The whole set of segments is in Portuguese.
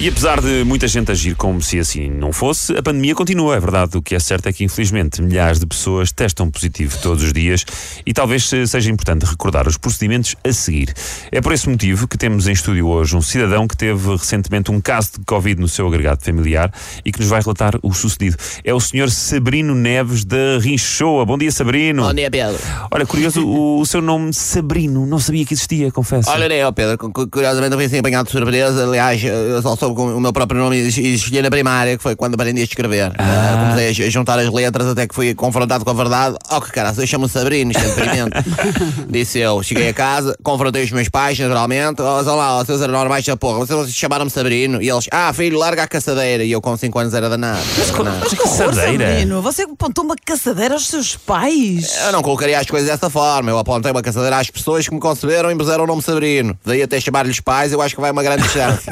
E apesar de muita gente agir como se assim não fosse, a pandemia continua, é verdade. O que é certo é que, infelizmente, milhares de pessoas testam positivo todos os dias e talvez seja importante recordar os procedimentos a seguir. É por esse motivo que temos em estúdio hoje um cidadão que teve recentemente um caso de Covid no seu agregado familiar e que nos vai relatar o sucedido. É o Sr. Sabrino Neves da Rinchoa. Bom dia, Sabrino. Bom dia, Pedro. Olha, curioso, o, o seu nome Sabrino, não sabia que existia, confesso. Olha, nem eu, Pedro. cu- cu- Curiosamente, eu fui assim apanhado de surpresa. Aliás, eu só soube com o meu próprio nome e escolhi na primária, que foi quando aprendi a escrever. Ah, comecei a juntar as letras até que fui confrontado com a verdade. Oh, que cara, eu chamo-me Sabrino, isto é deprimente. Disse eu. Cheguei a casa, confrontei os meus pais, naturalmente. Oh, são lá, oh, seus anormais da porra. Vocês chamaram-me Sabrino. E eles, ah, filho, larga a caçadeira. E eu com 5 anos era danado. Mas caçadeira? Sabrino, você apontou uma caçadeira aos seus pais. Eu não colocaria as coisas dessa forma. Eu apontei uma caçadeira às pessoas que me conceberam e me puseram o nome Sabrino. Daí até chamar-lhes pais, eu acho que vai uma grande chance.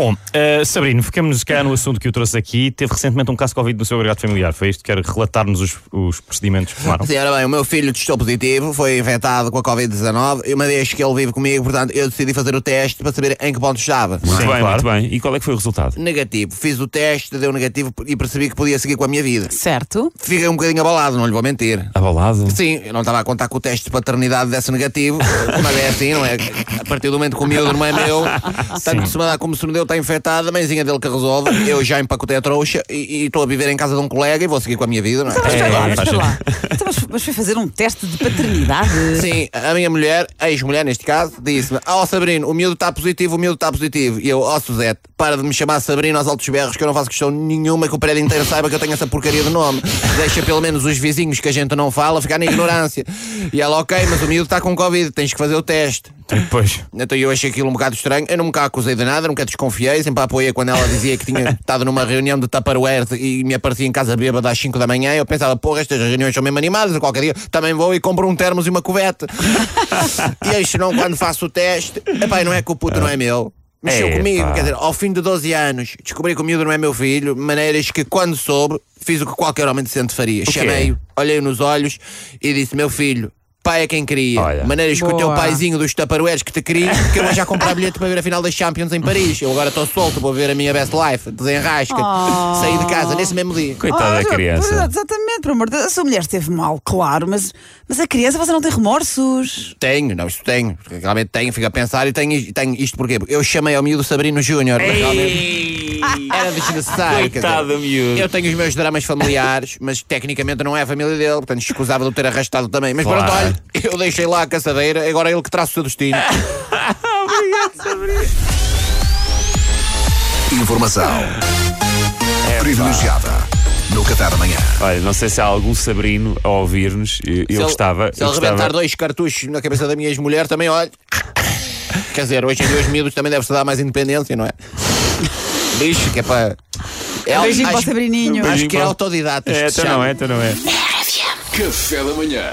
Bom, eh, Sabrino, ficamos cá no assunto que eu trouxe aqui. Teve recentemente um caso de Covid no seu agregado familiar. Foi isto? Quer relatar-nos os, os procedimentos que tomaram? Sim, ora bem, o meu filho testou positivo, foi infectado com a Covid-19 e uma vez que ele vive comigo, portanto, eu decidi fazer o teste para saber em que ponto estava. Muito Sim, bem, claro. muito bem. E qual é que foi o resultado? Negativo. Fiz o teste, deu negativo e percebi que podia seguir com a minha vida. Certo? Fiquei um bocadinho abalado, não lhe vou mentir. Abalado? Sim, eu não estava a contar com o teste de paternidade desse negativo, mas é assim, não é? A partir do momento que o miúdo não é meu, tanto se me dá como se me deu está infectado, a mãezinha dele que resolve, eu já empacotei a trouxa e estou a viver em casa de um colega e vou seguir com a minha vida, não é? Mas É, espera lá, espera lá. Então, mas, mas foi fazer um teste de paternidade? Sim, a minha mulher, a ex-mulher neste caso, disse-me: Ó Sabrino, o miúdo está positivo, o miúdo está positivo. E eu, ó Suzete, para de me chamar Sabrino aos altos berros, que eu não faço questão nenhuma que o prédio inteiro saiba que eu tenho essa porcaria de nome. Deixa pelo menos os vizinhos que a gente não fala ficar na ignorância. E ela, ok, mas o miúdo está com Covid, tens que fazer o teste. Pois. Então eu achei aquilo um bocado estranho. Eu nunca a acusei de nada, nunca desconfiei. Sempre a apoiei quando ela dizia que tinha estado numa reunião de Tupperware e me aparecia em casa bêbada às 5 da manhã. Eu pensava, porra, estas reuniões são mesmo animadas. A qualquer dia também vou e compro um termos e uma covete. e aí, senão, quando faço o teste, epá, não é que o puto não é meu. Mexeu Epá. comigo, quer dizer, ao fim de 12 anos, descobri que o miúdo não é meu filho, maneiras que, quando soube, fiz o que qualquer homem decente faria. Chamei-o, olhei nos olhos e disse: Meu filho, pai é quem queria. Olha. Maneiras que o teu Boa. paizinho dos Tupperwares que te queria, que eu vou já comprar bilhete para ver a final das Champions em Paris. Eu agora estou solto, vou ver a minha best life, desenrasca. Saí de casa nesse mesmo dia. Coitada da Ah, criança. Exatamente, por amor de Deus. A sua mulher esteve mal, claro, mas, mas a criança você não tem remorsos. Tenho, não, isto tenho. Realmente tenho, fico a pensar e tenho, tenho isto porquê? Porque eu chamei ao miúdo Sabrino Júnior, mas realmente era desnecessário. dizer, Coitado, miúdo. Eu tenho os meus dramas familiares, mas tecnicamente não é a família dele, portanto escusava de o ter arrastado também. Mas Claro. pronto, olha, eu deixei lá a caçadeira, agora é ele que traça o seu destino. Informação É, privilegiada no Qatar amanhã. Olha, não sei se há algum Sabrino a ouvir-nos. Eu, ele- gostava. Se eu ele rebentar gostava... dois cartuchos na cabeça da minha ex-mulher, também olha. Quer dizer, hoje em dia os miúdos também deve-se dar mais independência, não é? Bicho, que é para. É, Um beijinho para o acho, Sabrininho. acho que é autodidata. É, então não é, então não é. Café da manhã.